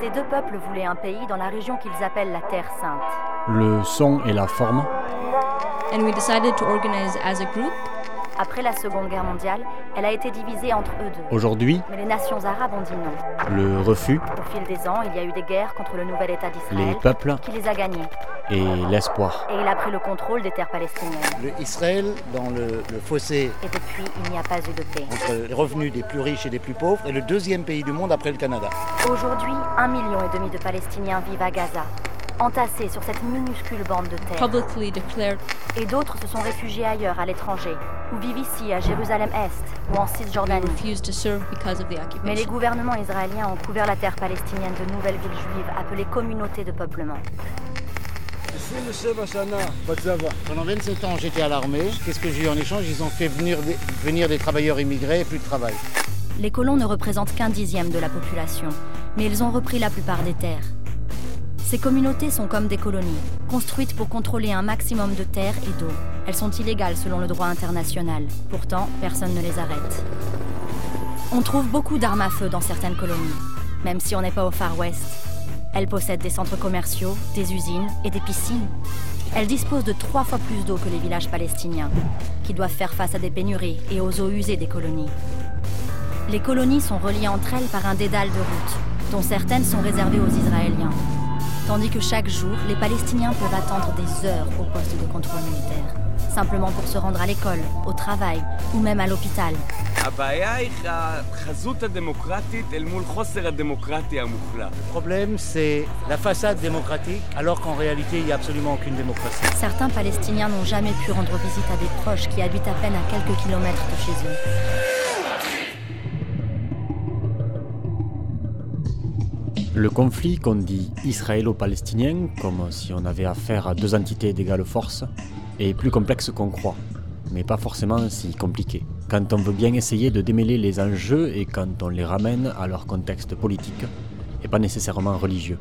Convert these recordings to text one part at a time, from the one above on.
Ces deux peuples voulaient un pays dans la région qu'ils appellent la Terre Sainte. Le son et la forme. And we decided to organize as a group. Après la Seconde Guerre mondiale, elle a été divisée entre eux deux. Aujourd'hui, Mais les nations arabes ont dit non. le refus, Au fil des ans, il y a eu des guerres contre le nouvel État les d'Israël peuples qui les a gagnés. Et l'espoir. Et il a pris le contrôle des terres palestiniennes. Le Israël dans le, le fossé Et depuis, il n'y a pas eu de paix. entre les revenus des plus riches et des plus pauvres est le deuxième pays du monde après le Canada. Aujourd'hui, un million et demi de Palestiniens vivent à Gaza, entassés sur cette minuscule bande de terre. Publicly declared Et d'autres se sont réfugiés ailleurs, à l'étranger, ou vivent ici, à Jérusalem-Est, ou en Cisjordanie. refused to serve because of the Mais les gouvernements israéliens ont couvert la terre palestinienne de nouvelles villes juives appelées communautés de peuplement. Pendant 27 ans, j'étais à l'armée. Qu'est-ce que j'ai eu en échange? Ils ont fait venir des, venir des travailleurs immigrés et plus de travail. Les colons ne représentent qu'un dixième de la population, mais ils ont repris la plupart des terres. Ces communautés sont comme des colonies, construites pour contrôler un maximum de terre et d'eau. Elles sont illégales selon le droit international. Pourtant, personne ne les arrête. On trouve beaucoup d'armes à feu dans certaines colonies, même si on n'est pas au Far West. Elles possèdent des centres commerciaux, des usines et des piscines. Elles disposent de trois fois plus d'eau que les villages palestiniens, qui doivent faire face à des pénuries et aux eaux usées des colonies. Les colonies sont reliées entre elles par un dédale de routes, dont certaines sont réservées aux Israéliens. Tandis que chaque jour, les Palestiniens peuvent attendre des heures au poste de contrôle militaire, simplement pour se rendre à l'école, au travail ou même à l'hôpital. Le problème, c'est la façade démocratique, alors qu'en réalité, il n'y a absolument aucune démocratie. Certains Palestiniens n'ont jamais pu rendre visite à des proches qui habitent à peine à quelques kilomètres de chez eux. Le conflit qu'on dit israélo-palestinien, comme si on avait affaire à deux entités d'égale force, est plus complexe qu'on croit, mais pas forcément si compliqué. Quand on veut bien essayer de démêler les enjeux et quand on les ramène à leur contexte politique, et pas nécessairement religieux.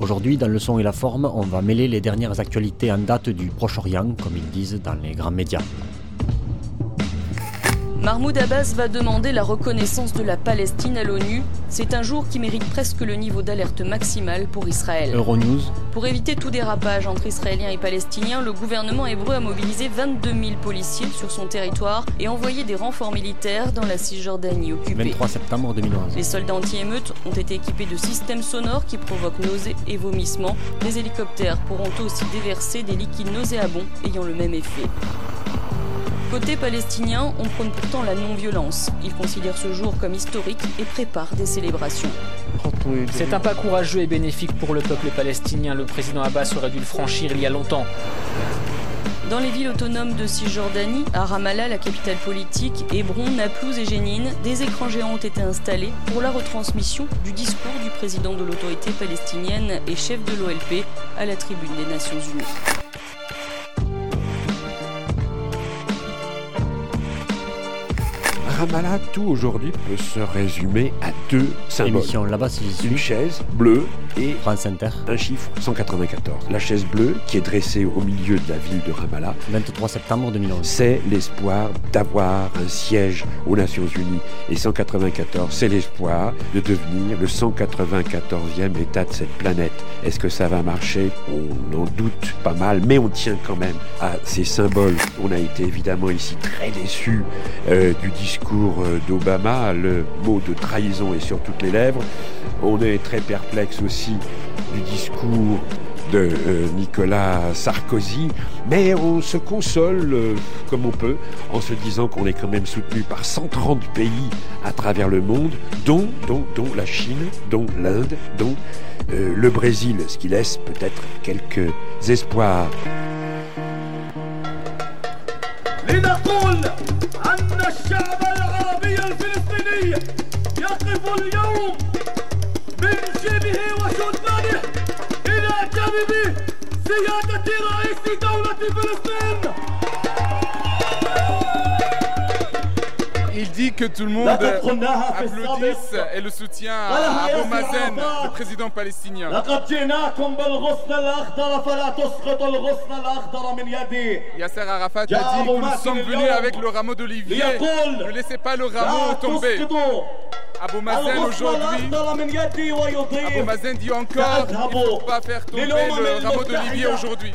Aujourd'hui, dans le son et la forme, on va mêler les dernières actualités en date du Proche-Orient, comme ils disent dans les grands médias. Mahmoud Abbas va demander la reconnaissance de la Palestine à l'ONU. C'est un jour qui mérite presque le niveau d'alerte maximal pour Israël. Euronews, Pour éviter tout dérapage entre Israéliens et Palestiniens, le gouvernement hébreu a mobilisé 22 000 policiers sur son territoire et envoyé des renforts militaires dans la Cisjordanie occupée. 23 septembre 2011. Les soldats anti-émeutes ont été équipés de systèmes sonores qui provoquent nausées et vomissements. Les hélicoptères pourront aussi déverser des liquides nauséabonds ayant le même effet. Côté palestinien, on prône pourtant la non-violence. Ils considèrent ce jour comme historique et préparent des célébrations. C'est un pas courageux et bénéfique pour le peuple palestinien. Le président Abbas aurait dû le franchir il y a longtemps. Dans les villes autonomes de Cisjordanie, à Ramallah, la capitale politique, Hébron, Naplouse et Jénine, des écrans géants ont été installés pour la retransmission du discours du président de l'autorité palestinienne et chef de l'OLP à la tribune des Nations Unies. Ramallah, tout aujourd'hui peut se résumer à deux symboles. Émission là-bas, si Une chaise bleue et France Inter, un chiffre 194. La chaise bleue qui est dressée au milieu de la ville de Ramallah, 23 septembre 2011. c'est l'espoir d'avoir un siège aux Nations Unies. Et 194, c'est l'espoir de devenir le 194e État de cette planète. Est-ce que ça va marcher? On en doute pas mal, mais on tient quand même à ces symboles. On a été évidemment ici très déçus euh, du discours discours euh, d'Obama, le mot de trahison est sur toutes les lèvres. On est très perplexe aussi du discours de euh, Nicolas Sarkozy, mais on se console euh, comme on peut en se disant qu'on est quand même soutenu par 130 pays à travers le monde, dont, dont, dont la Chine, dont l'Inde, dont le Brésil, ce qui laisse peut-être quelques espoirs. سيادة رئيس دولة فلسطين Il dit que tout le monde applaudisse et le soutient à Abu Mazen, le président palestinien. لقد جئناكم بالغصن الأخضر فلا تسقط الغصن الأخضر من يدي Yasser Arafat a dit que nous sommes venus avec le rameau d'olivier. Ne laissez pas le rameau لا tomber. Abou Mazen aujourd'hui, Abou Mazen dit encore, il ne faut pas faire tomber le rameau d'olivier aujourd'hui.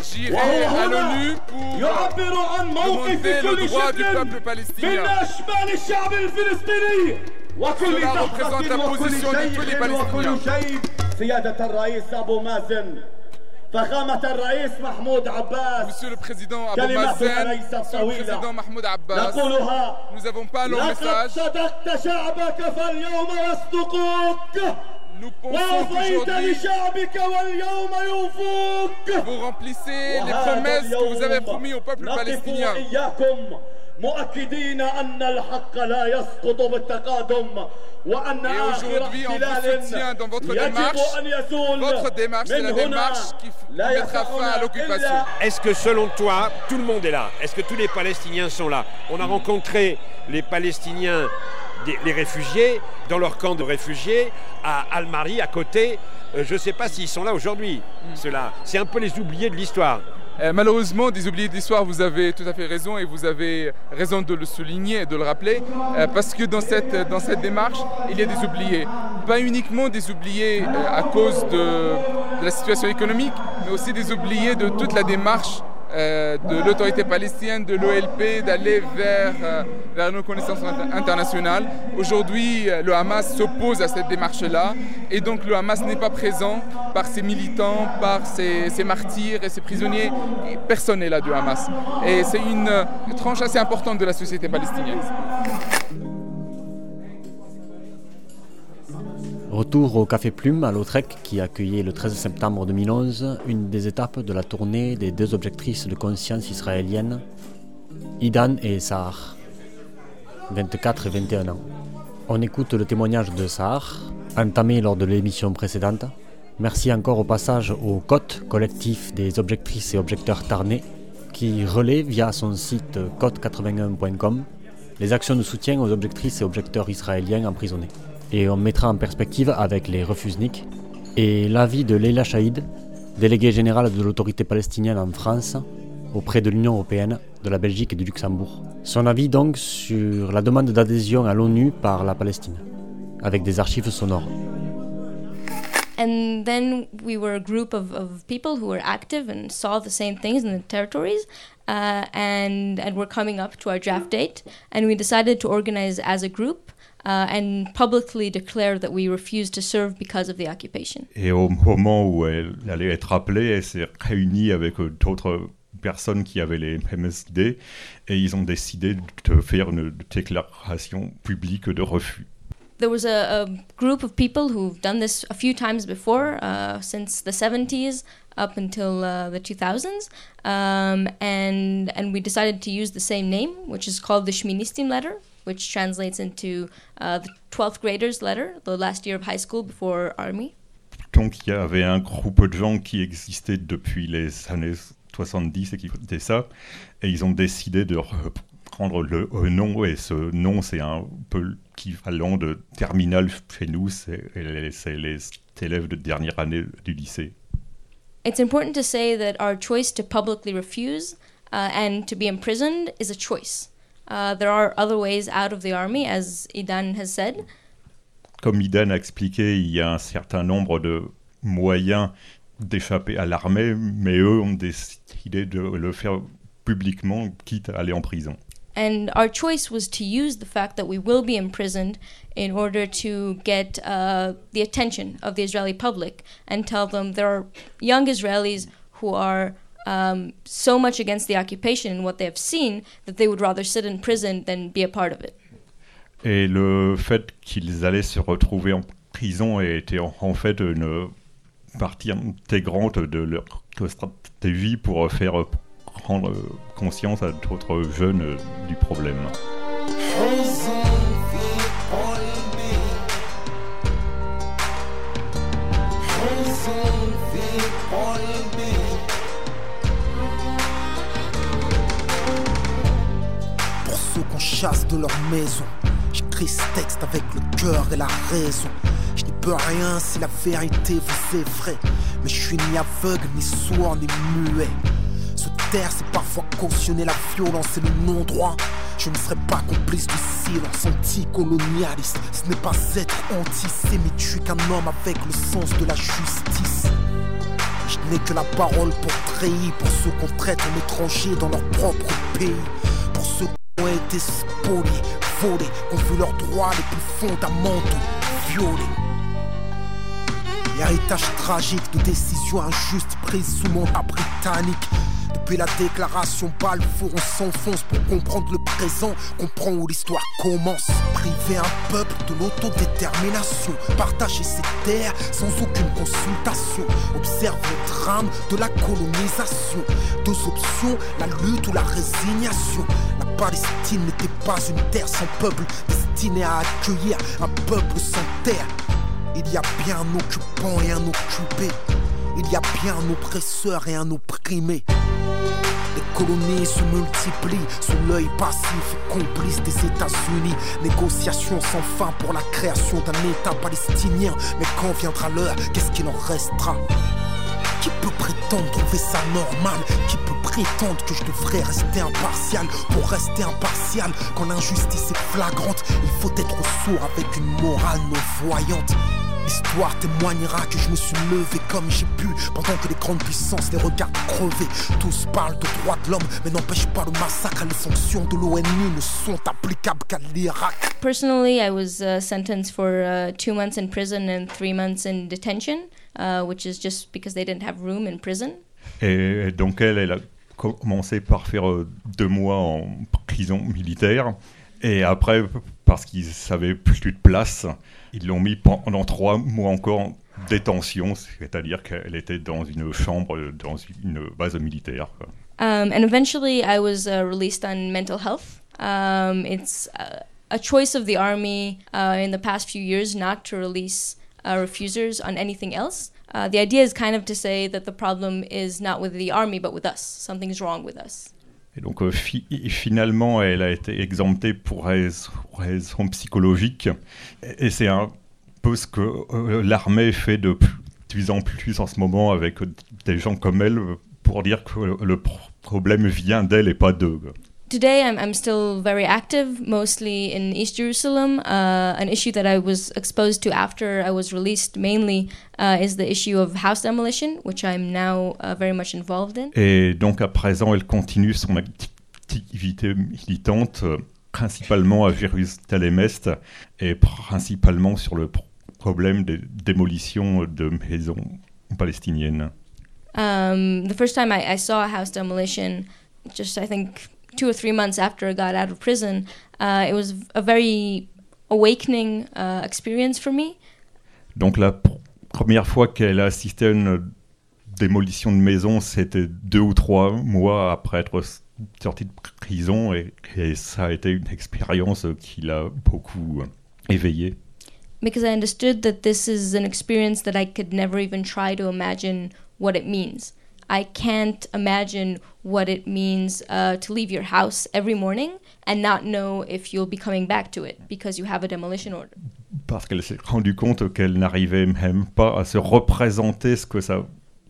J'irai à l'ONU pour demander le droit du peuple palestinien. Cela représente la position de tous les Palestiniens. Monsieur le Président Abou Mazen, Monsieur le Président Mahmoud Abbas, nous avons pas un long message. Nous pensons qu'aujourd'hui, vous remplissez les promesses que vous avez promises au peuple palestinien. Et aujourd'hui, on vous soutient dans votre démarche. Votre démarche, c'est la démarche qui mettra fin à l'occupation. Est-ce que selon toi, tout le monde est là? Est-ce que tous les Palestiniens sont là? On a rencontré les Palestiniens, les réfugiés, dans leur camp de réfugiés, à Al-Mari, à côté. Euh, je ne sais pas s'ils sont là aujourd'hui, ceux-là. C'est un peu les oubliés de l'histoire. Euh, malheureusement, des oubliés d'histoire, vous avez tout à fait raison et vous avez raison de le souligner et de le rappeler, euh, parce que dans cette, démarche, il y a des oubliés. Pas uniquement des oubliés euh, à cause de, la situation économique, mais aussi des oubliés de toute la démarche de l'autorité palestinienne, de l'OLP, d'aller vers, vers une reconnaissance internationale. Aujourd'hui, le Hamas s'oppose à cette démarche-là et donc le Hamas n'est pas présent par ses militants, par ses, ses martyrs et ses prisonniers. Personne n'est là du Hamas. Et c'est une tranche assez importante de la société palestinienne. Retour au Café Plume à Lautrec qui accueillait le 13 septembre 2011 une des étapes de la tournée des deux objectrices de conscience israélienne, Idan et Sahar, 24 et 21 ans. On écoute le témoignage de Sahar, entamé lors de l'émission précédente. Merci encore au passage au COT, collectif des objectrices et objecteurs tarnais, qui relaie via son site cote81.com les actions de soutien aux objectrices et objecteurs israéliens emprisonnés et on mettra en perspective avec les refusniks et l'avis de Leila Chaïd, déléguée générale de l'autorité palestinienne en France, auprès de l'Union européenne, de la Belgique et du Luxembourg. Son avis donc sur la demande d'adhésion à l'ONU par la Palestine, avec des archives sonores. And then we were a group of, of people who were active and saw the same things in the territories. Uh, and, and were coming up to our draft date. And we decided to organize as a group uh, and publicly declare that we refuse to serve because of the occupation. Et au moment où elle allait être appelée, elle s'est réunie avec d'autres personnes qui avaient les idées et ils ont décidé de faire une déclaration publique de refus. There was a, a group of people who've done this a few times before, uh, since the 70s up until uh, the 2000s, um, and and we decided to use the same name, which is called the Shministim letter, which translates into uh, the 12th graders letter, the last year of high school before army. Donc il y avait un groupe de gens qui existait depuis les années 70 et qui faisaient ça, et ils ont décidé de reprendre le nom, et ce nom c'est un peu l'équivalent de terminal chez nous, c'est les élèves de dernière année du lycée. It's important to say that our choice to publicly refuse uh, and to be imprisoned is a choice. Uh, there are other ways out of the army, as Idan has said. Comme Idan a expliqué, il y a un certain nombre de moyens d'échapper à l'armée, mais eux ont décidé de le faire publiquement, quitte à aller en prison. And our choice was to use the fact that we will be imprisoned in order to get uh, the attention of the Israeli public and tell them there are young Israelis who are um, so much against the occupation and what they have seen that they would rather sit in prison than be a part of it. Et le fait qu'ils allaient se retrouver en prison était en, en fait une partie intégrante de leur stratégie pour faire prendre conscience à d'autres jeunes du problème. Chasse de leur maison, j'écris ce texte avec le cœur et la raison. Je n'y peux rien si la vérité vous est vraie, mais je suis ni aveugle, ni sourd, ni muet. Ce taire, c'est parfois cautionner la violence et le non-droit. Je ne serai pas complice du silence anticolonialiste. Ce n'est pas être antisémite, je suis qu'un homme avec le sens de la justice. Je n'ai que la parole pour trahir, pour ceux qu'on traite en étrangers dans leur propre pays. Ont été spoliés, volés, ont vu leurs droits les plus fondamentaux violés. Héritage tragique de décisions injustes prises sous mandat britannique. Depuis la déclaration Balfour, on s'enfonce pour comprendre le présent, comprendre où l'histoire commence. Priver un peuple de l'autodétermination, partager ses terres sans aucune consultation. Observe le drame de la colonisation. Deux options, la lutte ou la résignation. Palestine n'était pas une terre sans peuple, destinée à accueillir un peuple sans terre. Il y a bien un occupant et un occupé. Il y a bien un oppresseur et un opprimé. Les colonies se multiplient sous l'œil passif et complice des États-Unis. Négociations sans fin pour la création d'un État palestinien. Mais quand viendra l'heure, qu'est-ce qu'il en restera? Qui peut prétendre trouver ça normal? Qui peut prétendre que je devrais rester impartial? Pour rester impartial, quand l'injustice est flagrante, il faut être sourd avec une morale non voyante. L'histoire témoignera que je me suis levé comme j'ai pu Pendant que les grandes puissances les regardent crever Tous parlent de droits de l'homme Mais n'empêche pas le massacre Les sanctions de l'ONU ne sont applicables qu'à l'Irak. Personally, I was uh, sentenced for uh, two months in prison and three months in detention, uh, which is just because they didn't have room in prison. Et donc elle, elle a commencé par faire euh, deux mois en prison militaire. Et après, parce qu'ils n'avaient plus de place, ils l'ont mis pendant trois mois encore en détention, c'est-à-dire qu'elle était dans une chambre, dans une base militaire. Um, and eventually, I was uh, released on mental health. Um, it's a, a choice of the army uh, in the past few years not to release refusers on anything else. The idea is kind of to say that the problem is not with the army but with us. Something's wrong with us. Et donc euh, fi finalement, elle a été exemptée pour raison psychologiques. Et, c'est un peu ce que euh, l'armée fait de plus en plus en ce moment avec des gens comme elle pour dire que le problème vient d'elle et pas d'eux. Today, I'm, I'm still very active, mostly in East Jerusalem. Uh, an issue that I was exposed to after I was released mainly uh, is the issue of house demolition, which I'm now uh, very much involved in. Et donc à présent, elle continue son activité militante, euh, principalement à Jérusalem-Est et principalement sur le problème des démolitions de maisons palestiniennes. Um, the first time I, I saw a house demolition, just I think two or three months after I got out of prison, uh, it was a very awakening uh, experience for me. Donc la pr première fois qu'elle a assisté à une démolition de maison, c'était deux ou trois mois après être sortie de prison et, et ça a été une expérience qui l'a beaucoup éveillée. Because I understood that this is an experience that I could never even try to imagine what it means. I can't imagine what it means uh, to leave your house every morning and not know if you'll be coming back to it because you have a demolition order. Parce qu'elle s'est rendue compte qu'elle n'arrivait même pas à se représenter ce que ça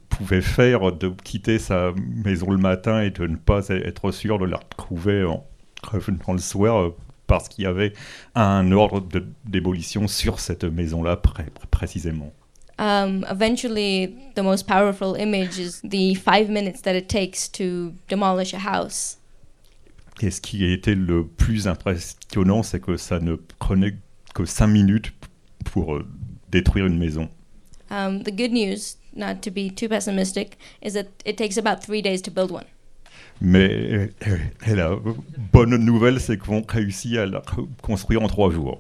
pouvait faire de quitter sa maison le matin et de ne pas être sûr de la retrouver en revenant le soir euh, parce qu'il y avait un ordre de démolition sur cette maison-là pré précisément. Um, eventually, the most powerful image is the five minutes that it takes to demolish a house. Et ce qui a été le plus impressionnant, c'est que ça ne prenait que cinq minutes pour euh, détruire une maison. Um, the good news, not to be too pessimistic, is that it takes about three days to build one. Mais euh, et la bonne nouvelle, c'est qu'on réussit à la construire en trois jours.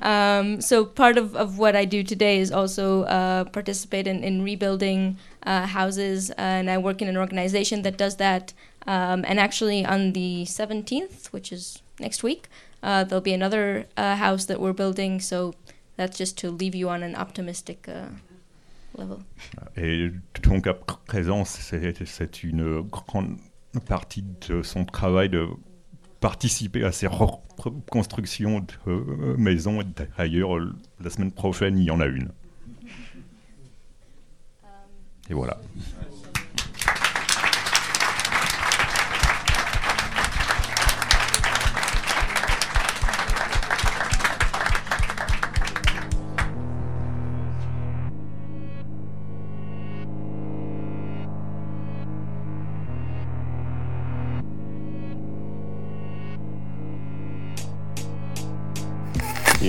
Um, so part of, of what I do today is also uh, participate in, in rebuilding uh, houses, and I work in an organization that does that. Um, and actually, on the 17th, which is next week, uh, there'll be another uh, house that we're building. So that's just to leave you on an optimistic uh, level. Et donc à présent, c'est une grande partie de son travail de participer à ces reconstructions de euh, maisons. D'ailleurs, la semaine prochaine, il y en a une. Et voilà.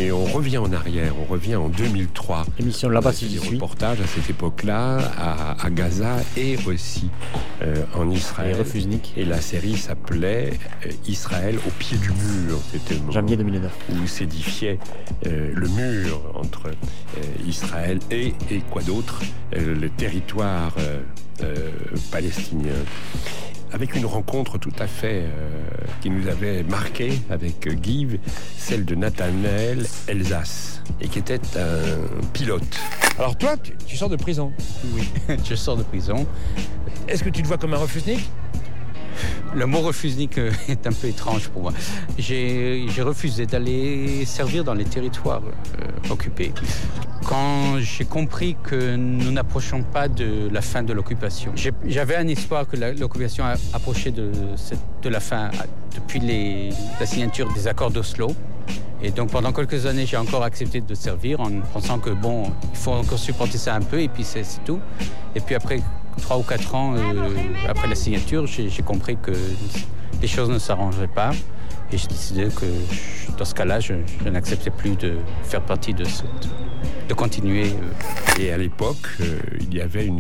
Et on revient en arrière, on revient en 2003. Émission là-bas si des reportages à cette époque-là, à, à Gaza et aussi euh, en Israël. Refusnik. Et la série s'appelait euh, Israël au pied du mur. C'était le Janvier 2009. où s'édifiait euh, le mur entre euh, Israël et, et quoi d'autre Le territoire palestinien avec une rencontre tout à fait euh, qui nous avait marqué avec Guy, celle de Nathanaël Elsace, et qui était un pilote. Alors toi, tu, tu sors de prison. Oui, je sors de prison. Est-ce que tu te vois comme un refusnik Le mot refusnik euh, est un peu étrange pour moi. J'ai refusé d'aller servir dans les territoires euh, occupés. Quand j'ai compris que nous n'approchons pas de la fin de l'occupation, j'avais un espoir que l'occupation approchait de, la fin depuis la signature des accords d'Oslo. Et donc pendant quelques années, j'ai encore accepté de servir en pensant que bon, il faut encore supporter ça un peu et puis c'est tout. Et puis après trois ou quatre ans euh, après la signature, j'ai compris que les choses ne s'arrangeaient pas. Et j'ai décidé que dans ce cas-là, je, n'acceptais plus de faire partie de cette, de continuer. euh. Et à l'époque, euh, il y avait un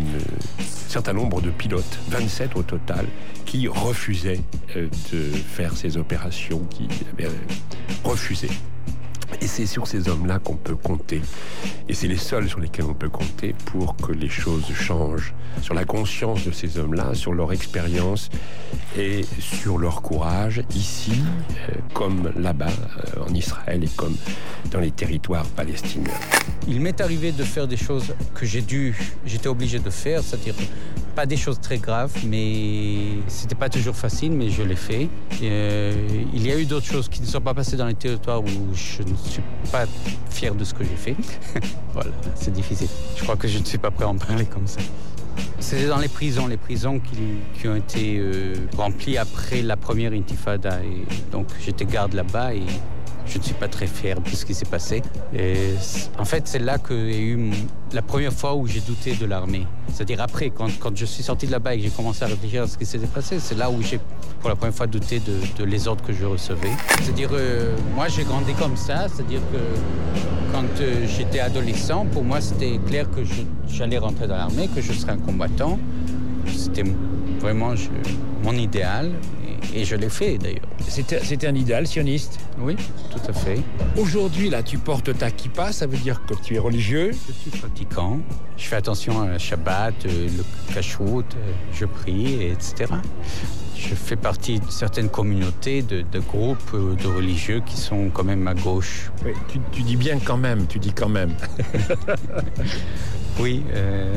certain nombre de pilotes, 27 au total, qui refusaient de faire ces opérations, qui avaient refusé. Et c'est sur ces hommes-là qu'on peut compter. Et c'est les seuls sur lesquels on peut compter pour que les choses changent. Sur la conscience de ces hommes-là, sur leur expérience et sur leur courage, ici, euh, comme là-bas, euh, en Israël et comme dans les territoires palestiniens. Il m'est arrivé de faire des choses que j'ai dû, j'étais obligé de faire, c'est-à-dire pas des choses très graves, mais c'était pas toujours facile, mais je l'ai fait. Euh, il y a eu d'autres choses qui ne sont pas passées dans les territoires où je ne suis pas fier de ce que j'ai fait. voilà, c'est difficile. Je crois que je ne suis pas prêt à en parler comme ça. C'était dans les prisons, les prisons qui, qui ont été euh, remplies après la première intifada. Et donc j'étais garde là-bas et je ne suis pas très fier de ce qui s'est passé. En fait, c'est là y a eu la première fois où j'ai douté de l'armée. C'est-à-dire après, quand, quand je suis sorti de là-bas et que j'ai commencé à réfléchir à ce qui s'était passé, c'est là où j'ai pour la première fois douté de, les ordres que je recevais. C'est-à-dire, euh, moi j'ai grandi comme ça, c'est-à-dire que quand euh, j'étais adolescent, pour moi c'était clair que j'allais rentrer dans l'armée, que je serais un combattant. C'était vraiment mon idéal et, je l'ai fait d'ailleurs. C'était un idéal sioniste Oui, tout à fait. Aujourd'hui, là, tu portes ta kippa, ça veut dire que tu es religieux Je suis pratiquant. Je fais attention à la Shabbat, euh, le cachout, euh, je prie, et etc. Je fais partie de certaines communautés, de, de groupes euh, de religieux qui sont quand même à gauche. Oui, tu, tu dis bien quand même, tu dis quand même. Oui, euh,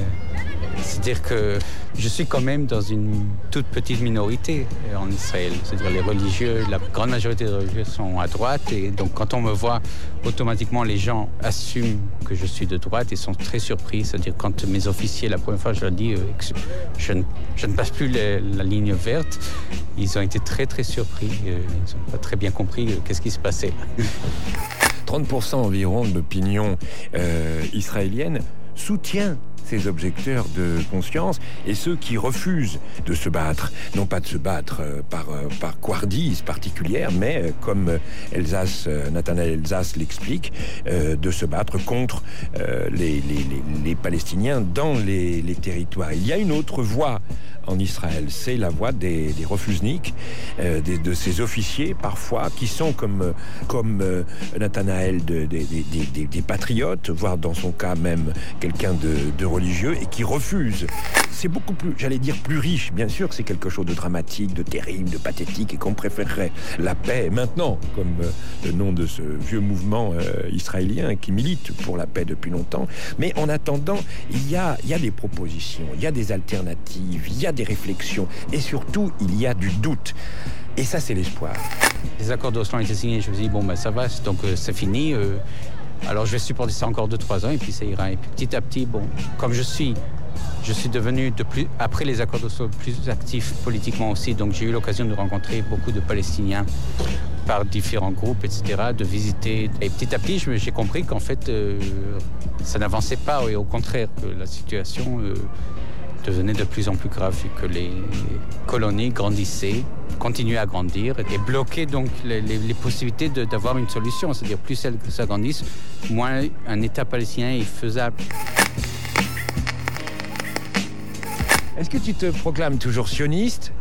c'est-à-dire que je suis quand même dans une toute petite minorité euh, en Israël. C'est-à-dire les religieux, la grande majorité des religieux sont à droite et donc quand on me voit, automatiquement les gens assument que je suis de droite et sont très surpris. C'est-à-dire quand mes officiers, la première fois, je leur dis euh, je, ne, je ne passe plus la, ligne verte, ils ont été très très surpris. Euh, Ils n'ont pas très bien compris qu'est-ce qui se passait. 30% environ de l'opinion israélienne soutient ces objecteurs de conscience et ceux qui refusent de se battre, non pas de se battre euh, par, euh, par couardise particulière, mais euh, comme Elsace, Nathanaël Elsace l'explique, de se battre contre les, les- les- les Palestiniens dans les territoires. Il y a une autre voie en Israël, c'est la voie des, des euh, des- de ces officiers parfois qui sont comme, euh, comme euh, Nathanaël de- des- patriotes, voire dans son cas même quelqu'un de, religieux et qui refusent. C'est beaucoup plus, j'allais dire plus riche, bien sûr que c'est quelque chose de dramatique, de terrible, de pathétique et qu'on préférerait la paix maintenant, comme le nom de ce vieux mouvement israélien qui milite pour la paix depuis longtemps. Mais en attendant, il y a, y a des propositions, il y a des alternatives, il y a des réflexions et surtout il y a du doute. Et ça, c'est l'espoir. Les accords d'Oslo ont été signés, je me dit, bon, ben ça va, donc euh, c'est fini. euh, alors je vais supporter ça encore 2-3 ans et puis ça ira. Et puis petit à petit, bon, comme je suis, je suis devenu, de plus, après les accords d'Oslo, plus actif politiquement aussi. Donc j'ai eu l'occasion de rencontrer beaucoup de Palestiniens par différents groupes, etc., de visiter. Et petit à petit, j'ai compris qu'en fait, euh, ça n'avançait pas, et au contraire, que la situation euh, devenait de plus en plus grave vu que les colonies grandissaient, continuaient à grandir et bloquaient donc les, possibilités d'avoir une solution. C'est-à-dire plus elles s'agrandissent, moins un État palestinien est faisable. Est-ce que tu te proclames toujours sioniste?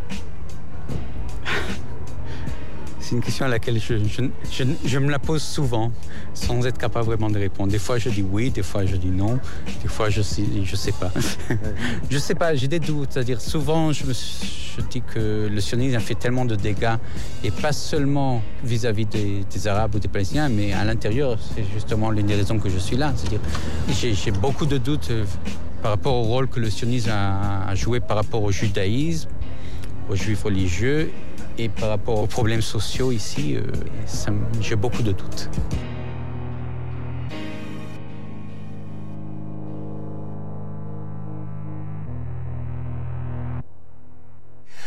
Une question à laquelle je, me la pose souvent, sans être capable vraiment de répondre. Des fois, je dis oui, des fois, je dis non, des fois, je sais, je sais pas. je sais pas, j'ai des doutes. C'est-à-dire, souvent, je dis que le sionisme a fait tellement de dégâts, et pas seulement vis-à-vis des, Arabes ou des Palestiniens, mais à l'intérieur. C'est justement l'une des raisons que je suis là. C'est-à-dire, j'ai beaucoup de doutes euh, par rapport au rôle que le sionisme a joué par rapport au judaïsme, aux juifs religieux et par rapport aux problèmes sociaux ici, euh, j'ai beaucoup de doutes.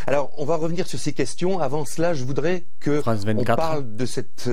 Alors, on va revenir sur ces questions. Avant cela, je voudrais que on parle de cette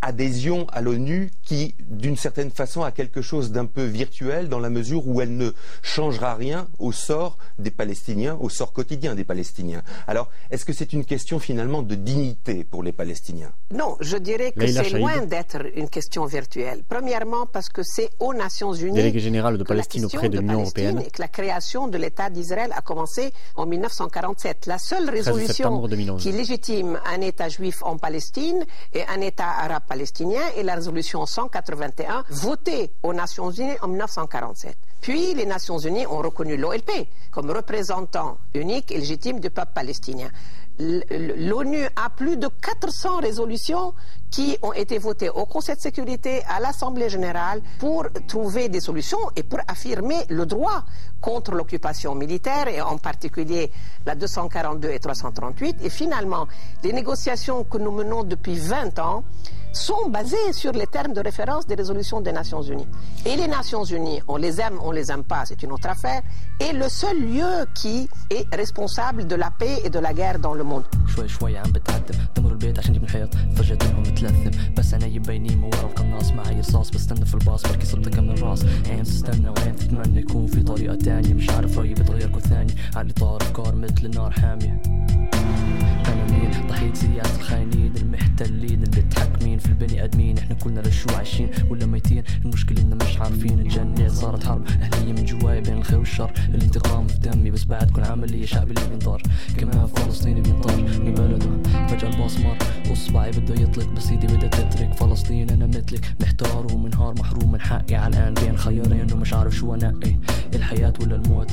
adhésion à l'ONU qui, d'une certaine façon, a quelque chose d'un peu virtuel dans la mesure où elle ne changera rien au sort des Palestiniens, au sort quotidien des Palestiniens. Alors, est-ce que c'est une question finalement de dignité pour les Palestiniens? Non, je dirais que c'est loin d'être une question virtuelle. Premièrement, parce que c'est aux Nations Unies. Délégué général de Palestine auprès de l'Union européenne. Et que la création de l'État d'Israël a commencé en 1947. La seule résolution qui légitime un État juif en Palestine et un État arabe palestinien et la résolution 181 votée aux Nations Unies en 1947. Puis les Nations Unies ont reconnu l'OLP comme représentant unique et légitime du peuple palestinien l'ONU a plus de 400 résolutions qui ont été votées au Conseil de sécurité, à l'Assemblée générale, pour trouver des solutions et pour affirmer le droit contre l'occupation militaire, et en particulier la 242 et 338. Et finalement, les négociations que nous menons depuis 20 ans sont basées sur les termes de référence des résolutions des Nations Unies. Et les Nations Unies, on les aime, on les aime pas, c'est une autre affaire, est le seul lieu qui est responsable de la paix et de la guerre dans le monde. الخاينين ضحية سياسة الخاينين المحتلين اللي تحكمين في البني آدمين. إحنا كلنا رشوا عايشين؟ ولا ميتين؟ المشكلة إننا مش عارفين. الجنة صارت حرب أهلية من جوايا بين الخير والشر. الانتقام في دمي بس بعد كل عملية شعبي اللي بينطار كمان فلسطيني بينطار من بلده. فجأة الباص مر. أصبعي بده يطلق بس إيدي بدها تترك. فلسطين أنا مثلك محتار ومنهار محروم. من حقي على الآن بين خيارين ومش عارف شو أنقي. الحياة ولا الموت؟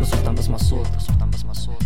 بس صرت عم بسمع الصوت صرت عم بسمع الصوت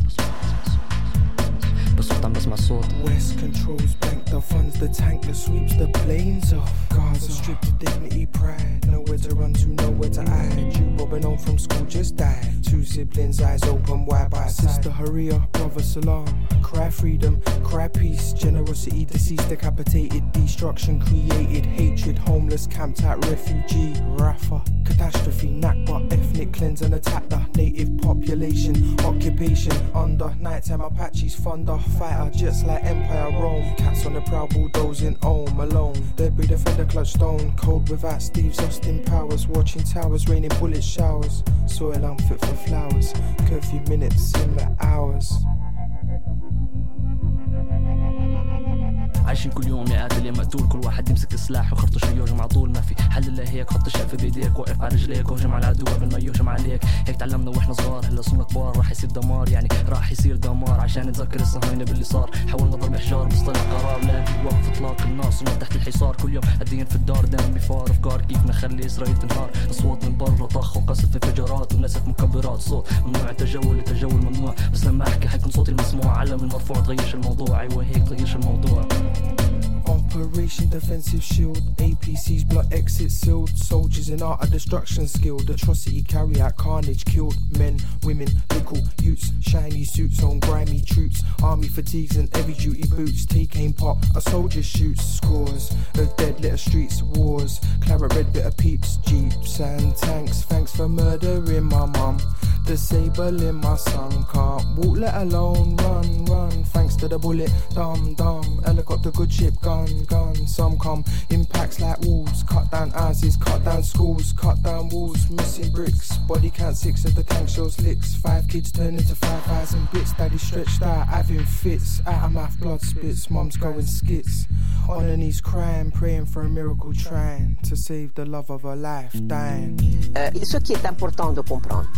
בסוף אתה מסמסות West controls bank the funds the tank that sweeps the plains off. Gaza stripped of dignity pride. Nowhere to run to nowhere to hide. You. Bobbing on from school just died. Two siblings eyes open wide by sister Haria brother Salam. Cry freedom cry peace. Generosity deceased decapitated. Destruction created. Hatred homeless camped out refugee. Rafa. Catastrophe Nakba ethnic cleanse and attack the native population. Occupation under nighttime Apaches thunder fighter, just like Empire Rome. Cats on the prowl, bulldozing home alone. Debris defender clutch stone, cold without Steve's Austin powers. Watching towers, raining bullet showers. Soil unfit for flowers. Curfew minutes in the hours. عايشين كل يوم يا قاتل يا مقتول كل واحد يمسك السلاح وخرطش يهجم على طول. ما في حل إلا هيك حط الشقف بايديك وقف على رجليك وهجم على العدو قبل ما يهجم عليك. هيك تعلمنا وإحنا صغار هلا صرنا كبار راح يصير دمار يعني راح يصير دمار. عشان نتذكر الصهاينة باللي صار. حاولنا ضرب حجار بس طلع قرار لا وقف إطلاق النار صرنا تحت الحصار كل يوم قاعدين في الدار دم بفار افكار كيف نخلي إسرائيل تنهار؟ أصوات من برا طخ وقصف انفجارات ونسف مكبرات صوت ممنوع التجول التجول ممنوع. بس لما أحكي حيكون صوتي المسموع علم المرفوع تغيرش الموضوع. أيوه هيك تغيرش الموضوع. Operation Defensive Shield, APC's blood exit sealed. Soldiers in art of destruction skilled. Atrocity carry out carnage killed. Men, women, little youths, shiny suits on grimy troops. Army fatigues and heavy duty boots. Aim pop, a soldier shoots. Scores of dead litter streets, wars. Claret red bit of peeps, jeeps and tanks. Thanks for murdering my mum. Disabling my son can't walk, let alone run, run. Thanks to the bullet, dumb, dumb. Helicopter, good ship, gun, gun. Some come impacts like wolves. Cut down houses, cut down schools, cut down walls. Missing bricks, body count six of the tank shells licks. Five kids turn into five thousand bits. Daddy stretched out, having fits. Out of mouth, blood spits. Mom's going skits. On her knees, crying, praying for a miracle, trying to save the love of her life, dying. Euh, ce qui est important de comprendre,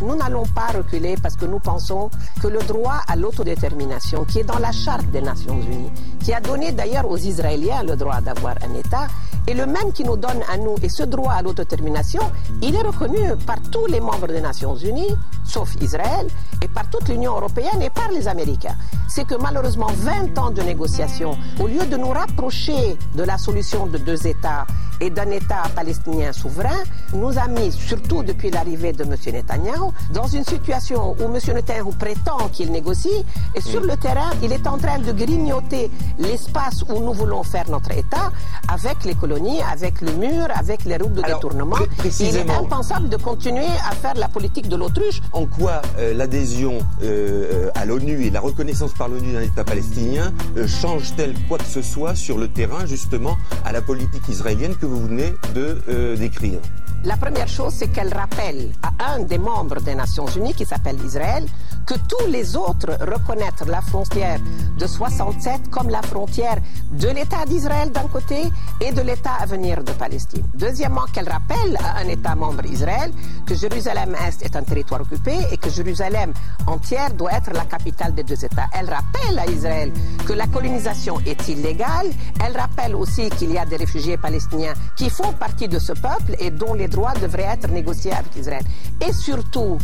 pas reculer parce que nous pensons que le droit à l'autodétermination, qui est dans la charte des Nations Unies, qui a donné d'ailleurs aux Israéliens le droit d'avoir un État, est le même qui nous donne à nous. Et ce droit à l'autodétermination, il est reconnu par tous les membres des Nations Unies, sauf Israël, et par toute l'Union européenne et par les Américains. C'est que malheureusement 20 ans de négociations, au lieu de nous rapprocher de la solution de deux États et d'un État palestinien souverain, nous a mis, surtout depuis l'arrivée de M. Netanyahu, dans une situation où M. Netanyahu prétend qu'il négocie et sur le terrain, il est en train de grignoter l'espace où nous voulons faire notre État avec les colonies, avec le mur, avec les routes de détournement. Il est impensable de continuer à faire la politique de l'autruche. En quoi euh, l'adhésion euh, à l'ONU et la reconnaissance par l'ONU d'un État palestinien euh, change-t-elle quoi que ce soit sur le terrain, justement, à la politique israélienne que vous venez de décrire? La première chose, c'est qu'elle rappelle à un des membres des Nations Unies, qui s'appelle Israël, que tous les autres reconnaissent la frontière de 67 comme la frontière de l'État d'Israël d'un côté et de l'État à venir de Palestine. Deuxièmement, qu'elle rappelle à un État membre Israël que Jérusalem-Est est un territoire occupé et que Jérusalem entière doit être la capitale des deux États. Elle rappelle à Israël que la colonisation est illégale. Elle rappelle aussi qu'il y a des réfugiés palestiniens qui font partie de ce peuple et dont les droits devraient être négociés avec Israël. Et surtout,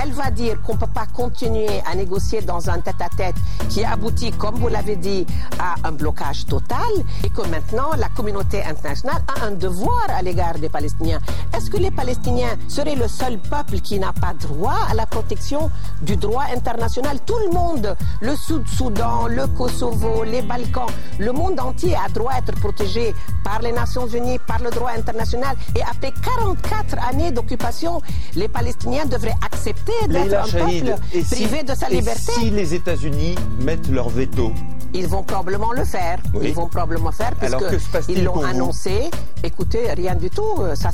elle va dire qu'on ne peut pas continuer à négocier dans un tête-à-tête qui aboutit, comme vous l'avez dit, à un blocage total et que maintenant la communauté internationale a un devoir à l'égard des Palestiniens. Est-ce que les Palestiniens seraient le seul peuple qui n'a pas droit à la protection du droit international? Tout le monde, le Sud-Soudan, le Kosovo, les Balkans, le monde entier a droit à être protégé par les Nations Unies, par le droit international. Et après 44 années d'occupation, les Palestiniens devraient accepter d'être un peuple privé de sa liberté. si les États-Unis mettent leur veto? Ils vont probablement le faire. Ils vont probablement faire puisqu'ils l'ont annoncé. Écoutez, rien du tout. Euh, ça,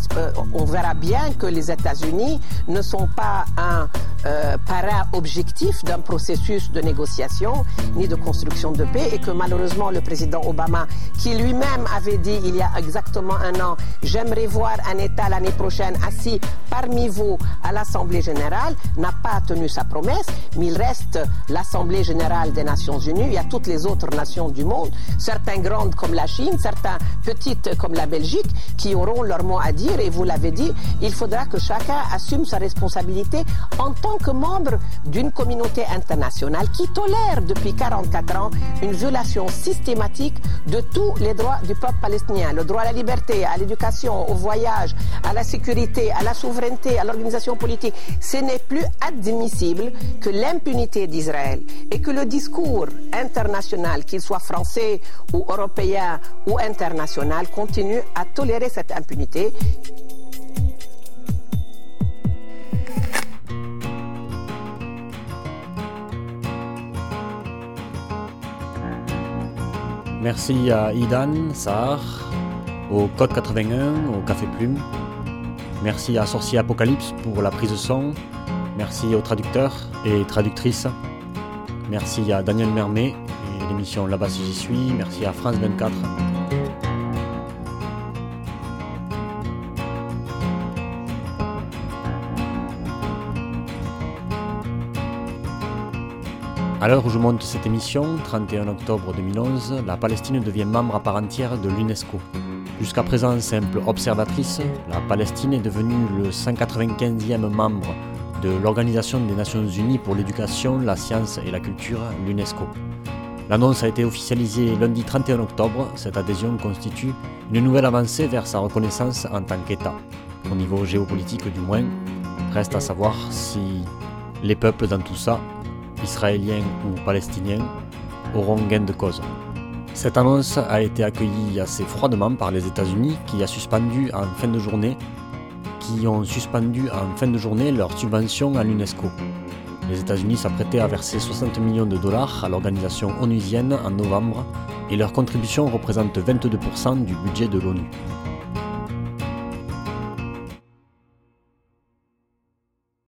on verra bien que les États-Unis ne sont pas un euh, parrain objectif d'un processus de négociation ni de construction de paix et que malheureusement le président Obama, qui lui-même avait dit il y a exactement un an, j'aimerais voir un État l'année prochaine assis parmi vous à l'Assemblée générale, n'a pas tenu sa promesse, mais il reste l'Assemblée générale des Nations Unies. Il y a toutes les autres nations du monde, certains grandes comme la Chine, certains petites comme la Belgique, qui auront leur mot à dire. Et vous l'avez dit, il faudra que chacun assume sa responsabilité en tant que membre d'une communauté internationale qui tolère depuis 44 ans une violation systématique de tous les droits du peuple palestinien. Le droit à la liberté, à l'éducation, au voyage, à la sécurité, à la souveraineté, à l'organisation politique. Ce n'est plus admissible que l'impunité d'Israël et que le discours international qu'il soit français ou européen ou international, continue à tolérer cette impunité. Merci à Idan, Sahar, au Code 81, au Café Plume. Merci à Sorcier Apocalypse pour la prise de son. Merci aux traducteurs et traductrices. Merci à Daniel Mermet l'émission Là-bas si j'y suis. Merci à France 24. À l'heure où je monte cette émission, 31 octobre 2011, la Palestine devient membre à part entière de l'UNESCO. Jusqu'à présent simple observatrice, la Palestine est devenue le 195e membre de l'Organisation des Nations Unies pour l'éducation, la science et la culture, l'UNESCO. L'annonce a été officialisée lundi 31 octobre. Cette adhésion constitue une nouvelle avancée vers sa reconnaissance en tant qu'État. Au niveau géopolitique du moins, reste à savoir si les peuples dans tout ça, israéliens ou palestiniens, auront gain de cause. Cette annonce a été accueillie assez froidement par les États-Unis qui qui ont suspendu en fin de journée leur subvention à l'UNESCO. Les États-Unis s'apprêtaient à verser 60 millions de dollars à l'organisation onusienne en novembre et leur contribution représente 22% du budget de l'ONU.